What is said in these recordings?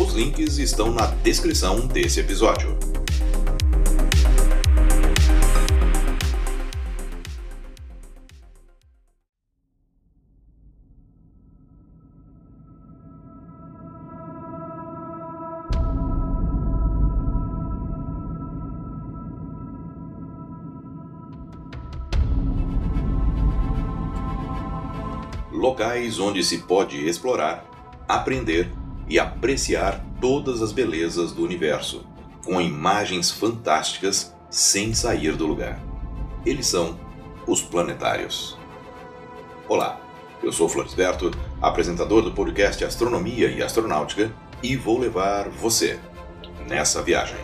Os links estão na descrição desse episódio. locais onde se pode explorar, aprender e apreciar todas as belezas do universo, com imagens fantásticas sem sair do lugar. Eles são os planetários. Olá, eu sou Florisberto, apresentador do podcast Astronomia e Astronáutica, e vou levar você nessa viagem.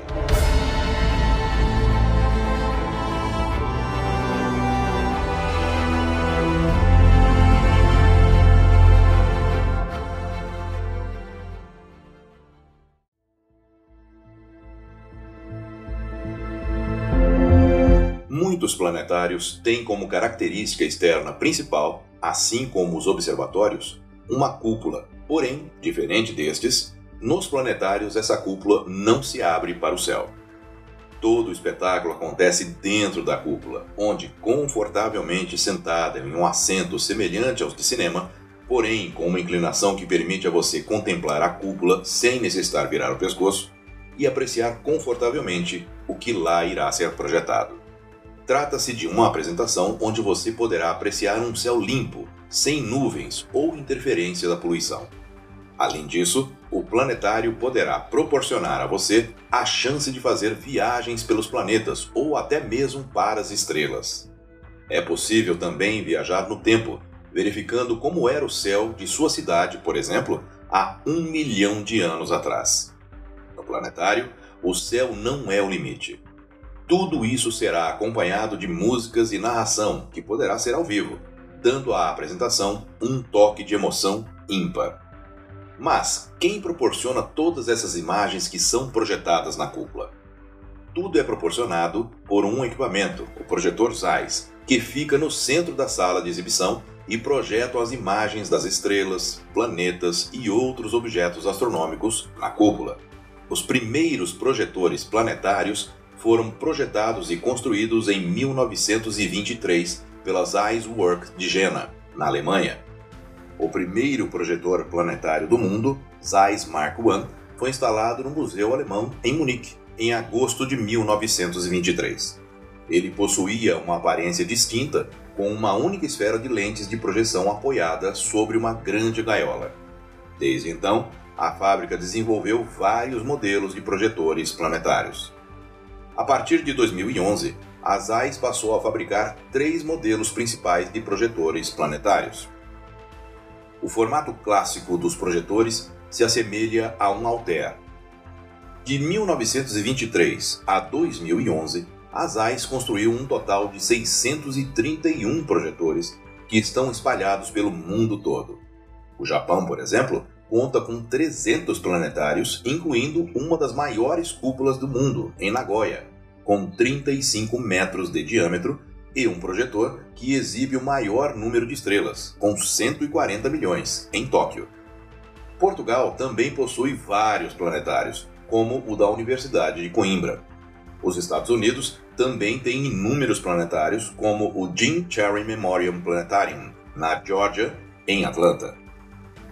Muitos planetários têm como característica externa principal, assim como os observatórios, uma cúpula. Porém, diferente destes, nos planetários essa cúpula não se abre para o céu. Todo o espetáculo acontece dentro da cúpula, onde, confortavelmente sentada em um assento semelhante aos de cinema, porém com uma inclinação que permite a você contemplar a cúpula sem necessitar virar o pescoço e apreciar confortavelmente o que lá irá ser projetado. Trata-se de uma apresentação onde você poderá apreciar um céu limpo, sem nuvens ou interferência da poluição. Além disso, o planetário poderá proporcionar a você a chance de fazer viagens pelos planetas ou até mesmo para as estrelas. É possível também viajar no tempo, verificando como era o céu de sua cidade, por exemplo, há um milhão de anos atrás. No planetário, o céu não é o limite. Tudo isso será acompanhado de músicas e narração, que poderá ser ao vivo, dando à apresentação um toque de emoção ímpar. Mas quem proporciona todas essas imagens que são projetadas na cúpula? Tudo é proporcionado por um equipamento, o projetor Zeiss, que fica no centro da sala de exibição e projeta as imagens das estrelas, planetas e outros objetos astronômicos na cúpula. Os primeiros projetores planetários foram projetados e construídos em 1923 pela Zeiss Work de Jena, na Alemanha. O primeiro projetor planetário do mundo, Zeiss Mark I, foi instalado no Museu Alemão em Munique, em agosto de 1923. Ele possuía uma aparência distinta, com uma única esfera de lentes de projeção apoiada sobre uma grande gaiola. Desde então, a fábrica desenvolveu vários modelos de projetores planetários. A partir de 2011, a Zeiss passou a fabricar três modelos principais de projetores planetários. O formato clássico dos projetores se assemelha a um Altair. De 1923 a 2011, a Zeiss construiu um total de 631 projetores que estão espalhados pelo mundo todo. O Japão, por exemplo, conta com 300 planetários, incluindo uma das maiores cúpulas do mundo, em Nagoya, com 35 metros de diâmetro e um projetor que exibe o maior número de estrelas, com 140 milhões, em Tóquio. Portugal também possui vários planetários, como o da Universidade de Coimbra. Os Estados Unidos também têm inúmeros planetários, como o Jim Cherry Memorial Planetarium, na Georgia, em Atlanta.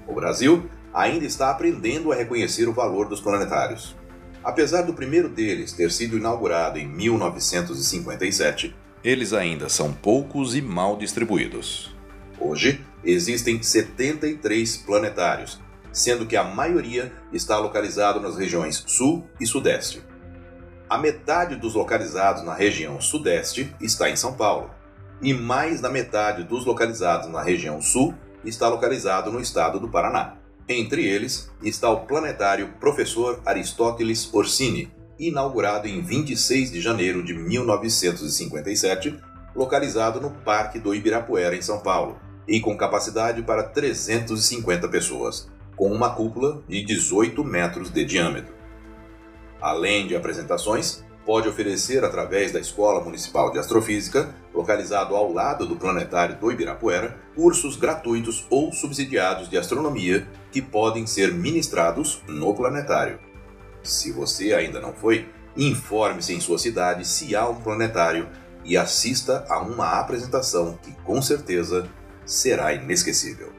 O Brasil ainda está aprendendo a reconhecer o valor dos planetários. Apesar do primeiro deles ter sido inaugurado em 1957, eles ainda são poucos e mal distribuídos. Hoje, existem 73 planetários, sendo que a maioria está localizado nas regiões Sul e Sudeste. A metade dos localizados na região Sudeste está em São Paulo, e mais da metade dos localizados na região Sul está localizado no estado do Paraná. Entre eles está o planetário Professor Aristóteles Orsini, inaugurado em 26 de janeiro de 1957, localizado no Parque do Ibirapuera, em São Paulo, e com capacidade para 350 pessoas, com uma cúpula de 18 metros de diâmetro. Além de apresentações, pode oferecer através da Escola Municipal de Astrofísica, localizado ao lado do planetário do Ibirapuera, cursos gratuitos ou subsidiados de astronomia que podem ser ministrados no planetário. Se você ainda não foi, informe-se em sua cidade se há um planetário e assista a uma apresentação que com certeza será inesquecível.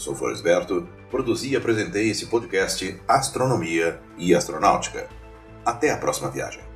Eu sou Floresberto, produzi e apresentei esse podcast Astronomia e Astronáutica. Até a próxima viagem.